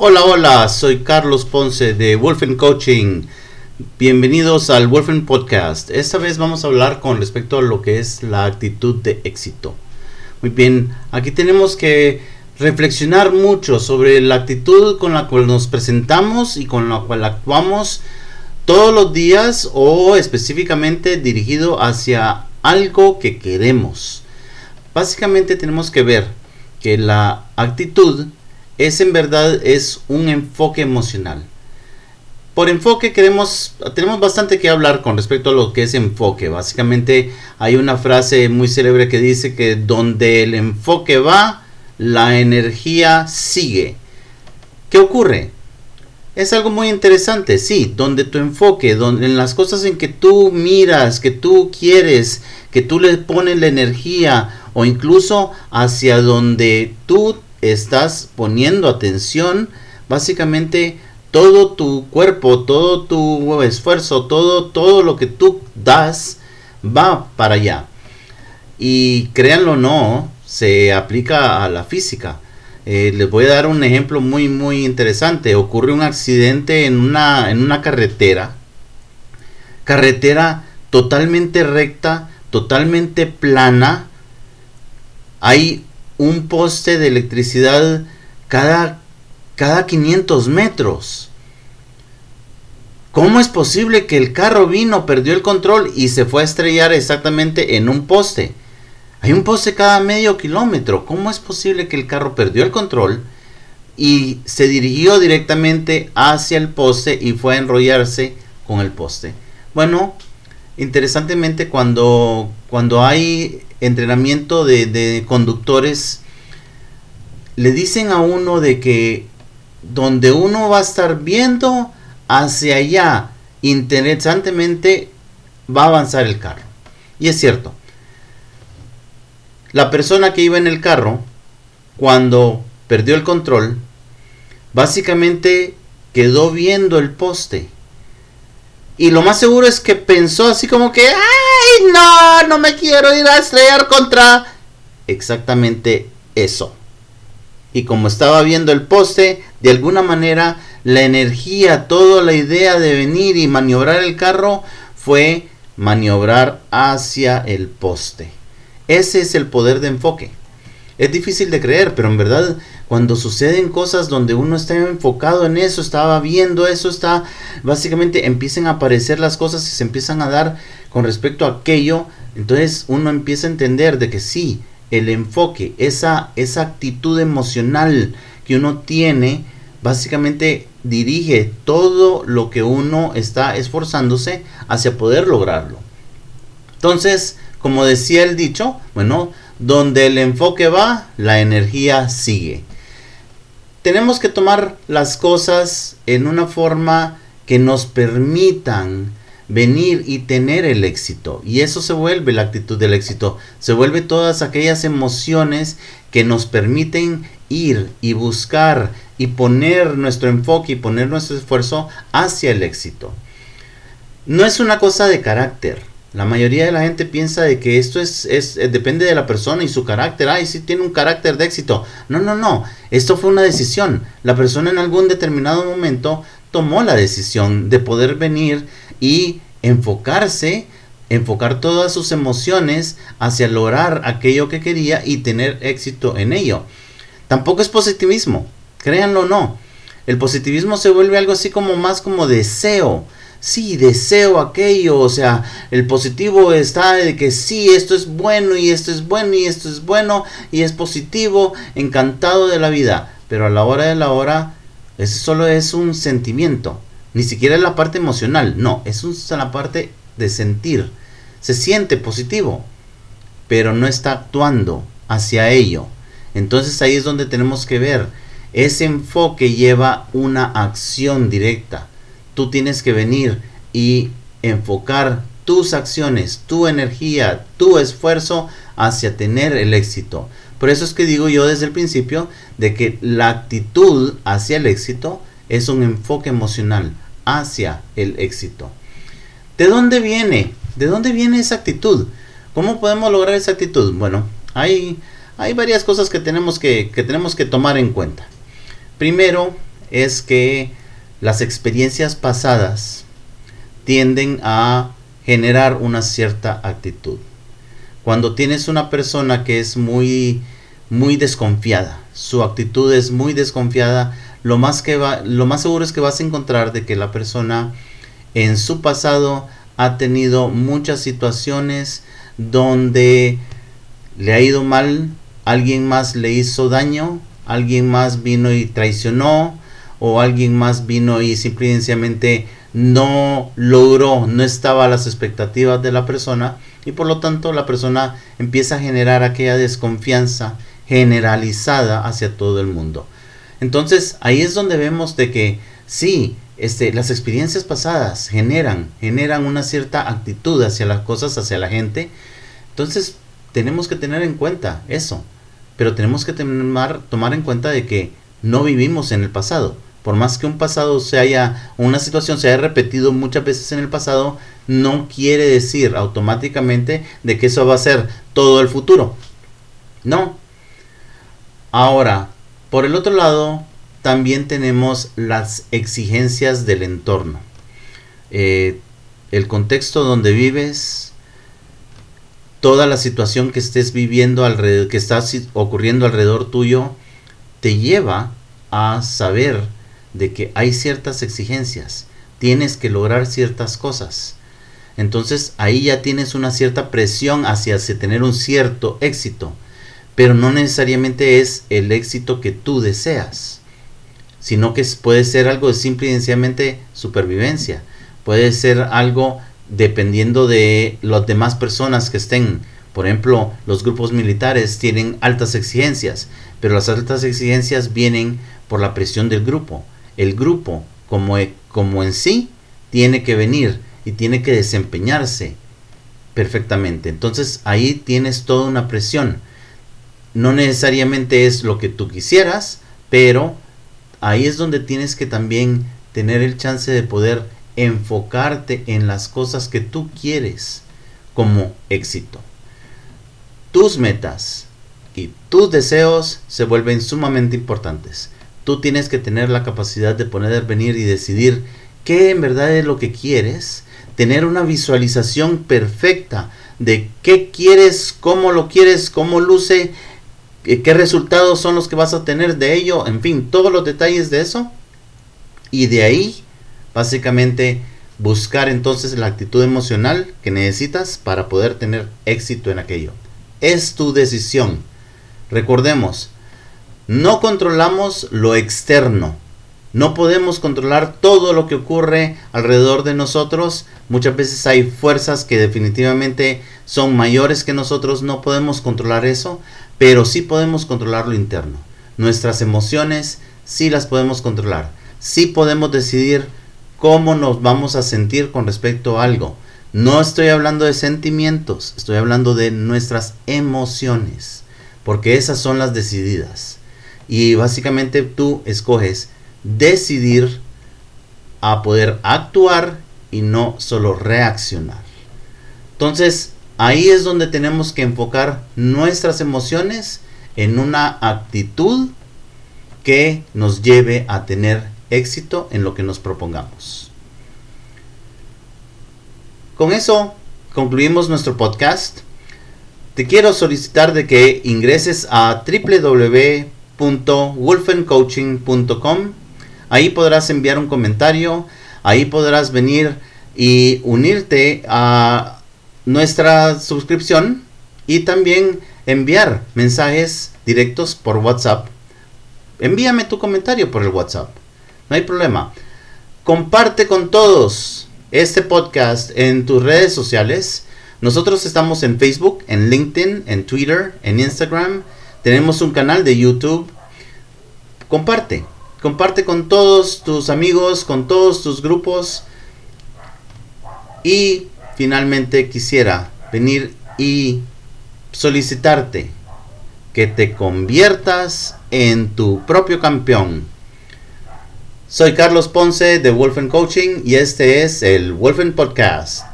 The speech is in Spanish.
Hola, hola, soy Carlos Ponce de Wolfen Coaching. Bienvenidos al Wolfen Podcast. Esta vez vamos a hablar con respecto a lo que es la actitud de éxito. Muy bien, aquí tenemos que reflexionar mucho sobre la actitud con la cual nos presentamos y con la cual actuamos todos los días o específicamente dirigido hacia algo que queremos. Básicamente tenemos que ver que la actitud es en verdad es un enfoque emocional. Por enfoque queremos, tenemos bastante que hablar con respecto a lo que es enfoque. Básicamente hay una frase muy célebre que dice que donde el enfoque va, la energía sigue. ¿Qué ocurre? Es algo muy interesante, sí, donde tu enfoque, donde en las cosas en que tú miras, que tú quieres, que tú le pones la energía o incluso hacia donde tú estás poniendo atención, básicamente todo tu cuerpo, todo tu esfuerzo, todo, todo lo que tú das va para allá. Y créanlo o no, se aplica a la física. Eh, les voy a dar un ejemplo muy muy interesante. Ocurre un accidente en una, en una carretera. Carretera totalmente recta, totalmente plana. Hay un poste de electricidad cada, cada 500 metros. ¿Cómo es posible que el carro vino, perdió el control y se fue a estrellar exactamente en un poste? Hay un poste cada medio kilómetro. ¿Cómo es posible que el carro perdió el control y se dirigió directamente hacia el poste y fue a enrollarse con el poste? Bueno, interesantemente cuando, cuando hay entrenamiento de, conductores, le dicen a uno de que donde uno va a estar viendo hacia allá, interesantemente va a avanzar el carro. Y es cierto. La persona que iba en el carro, cuando perdió el control, básicamente quedó viendo el poste. Y lo más seguro es que pensó así como que, ¡ay, no! No me quiero ir a estrellar contra... Exactamente eso. Y como estaba viendo el poste, de alguna manera la energía, toda la idea de venir y maniobrar el carro fue maniobrar hacia el poste. Ese es el poder de enfoque. Es difícil de creer, pero en verdad cuando suceden cosas donde uno está enfocado en eso, estaba viendo eso, está básicamente empiezan a aparecer las cosas y se empiezan a dar con respecto a aquello, entonces uno empieza a entender de que sí, el enfoque, esa, esa actitud emocional que uno tiene, básicamente dirige todo lo que uno está esforzándose hacia poder lograrlo. Entonces, como decía el dicho, bueno, donde el enfoque va, la energía sigue. Tenemos que tomar las cosas en una forma que nos permitan venir y tener el éxito. Y eso se vuelve la actitud del éxito. Se vuelve todas aquellas emociones que nos permiten ir y buscar y poner nuestro enfoque y poner nuestro esfuerzo hacia el éxito. No es una cosa de carácter. La mayoría de la gente piensa de que esto es, es eh, depende de la persona y su carácter. Ay, sí tiene un carácter de éxito. No, no, no. Esto fue una decisión. La persona en algún determinado momento tomó la decisión de poder venir y enfocarse, enfocar todas sus emociones hacia lograr aquello que quería y tener éxito en ello. Tampoco es positivismo, créanlo o no. El positivismo se vuelve algo así como más como deseo sí, deseo aquello, o sea, el positivo está de que sí, esto es bueno y esto es bueno y esto es bueno y es positivo, encantado de la vida, pero a la hora de la hora, eso solo es un sentimiento, ni siquiera es la parte emocional, no, es la parte de sentir, se siente positivo, pero no está actuando hacia ello. Entonces ahí es donde tenemos que ver, ese enfoque lleva una acción directa tú tienes que venir y enfocar tus acciones, tu energía, tu esfuerzo hacia tener el éxito. Por eso es que digo yo desde el principio de que la actitud hacia el éxito es un enfoque emocional hacia el éxito. ¿De dónde viene? ¿De dónde viene esa actitud? ¿Cómo podemos lograr esa actitud? Bueno, hay, hay varias cosas que tenemos que, que tenemos que tomar en cuenta. Primero, es que las experiencias pasadas tienden a generar una cierta actitud. Cuando tienes una persona que es muy muy desconfiada, su actitud es muy desconfiada, lo más que va lo más seguro es que vas a encontrar de que la persona en su pasado ha tenido muchas situaciones donde le ha ido mal, alguien más le hizo daño, alguien más vino y traicionó o alguien más vino y simplemente no logró, no estaba a las expectativas de la persona y por lo tanto la persona empieza a generar aquella desconfianza generalizada hacia todo el mundo. Entonces ahí es donde vemos de que sí, este, las experiencias pasadas generan, generan una cierta actitud hacia las cosas, hacia la gente. Entonces tenemos que tener en cuenta eso, pero tenemos que tomar, tomar en cuenta de que no vivimos en el pasado por más que un pasado se haya, una situación se haya repetido muchas veces en el pasado, no quiere decir automáticamente de que eso va a ser todo el futuro. No. Ahora, por el otro lado, también tenemos las exigencias del entorno. Eh, el contexto donde vives, toda la situación que estés viviendo alrededor, que está ocurriendo alrededor tuyo, te lleva a saber de que hay ciertas exigencias, tienes que lograr ciertas cosas. Entonces ahí ya tienes una cierta presión hacia tener un cierto éxito, pero no necesariamente es el éxito que tú deseas, sino que puede ser algo de simple y sencillamente supervivencia, puede ser algo dependiendo de las demás personas que estén. Por ejemplo, los grupos militares tienen altas exigencias, pero las altas exigencias vienen por la presión del grupo el grupo como, e, como en sí tiene que venir y tiene que desempeñarse perfectamente. Entonces ahí tienes toda una presión. No necesariamente es lo que tú quisieras, pero ahí es donde tienes que también tener el chance de poder enfocarte en las cosas que tú quieres como éxito. Tus metas y tus deseos se vuelven sumamente importantes tú tienes que tener la capacidad de poder venir y decidir qué en verdad es lo que quieres, tener una visualización perfecta de qué quieres, cómo lo quieres, cómo luce, eh, qué resultados son los que vas a tener de ello, en fin, todos los detalles de eso. Y de ahí, básicamente, buscar entonces la actitud emocional que necesitas para poder tener éxito en aquello. Es tu decisión. Recordemos, no controlamos lo externo. No podemos controlar todo lo que ocurre alrededor de nosotros. Muchas veces hay fuerzas que definitivamente son mayores que nosotros. No podemos controlar eso, pero sí podemos controlar lo interno. Nuestras emociones sí las podemos controlar. Sí podemos decidir cómo nos vamos a sentir con respecto a algo. No estoy hablando de sentimientos, estoy hablando de nuestras emociones, porque esas son las decididas. Y básicamente tú escoges decidir a poder actuar y no solo reaccionar. Entonces, ahí es donde tenemos que enfocar nuestras emociones en una actitud que nos lleve a tener éxito en lo que nos propongamos. Con eso concluimos nuestro podcast. Te quiero solicitar de que ingreses a www www.wolfencoaching.com. Ahí podrás enviar un comentario, ahí podrás venir y unirte a nuestra suscripción y también enviar mensajes directos por WhatsApp. Envíame tu comentario por el WhatsApp. No hay problema. Comparte con todos este podcast en tus redes sociales. Nosotros estamos en Facebook, en LinkedIn, en Twitter, en Instagram tenemos un canal de YouTube. Comparte. Comparte con todos tus amigos, con todos tus grupos. Y finalmente quisiera venir y solicitarte que te conviertas en tu propio campeón. Soy Carlos Ponce de Wolfen Coaching y este es el Wolfen Podcast.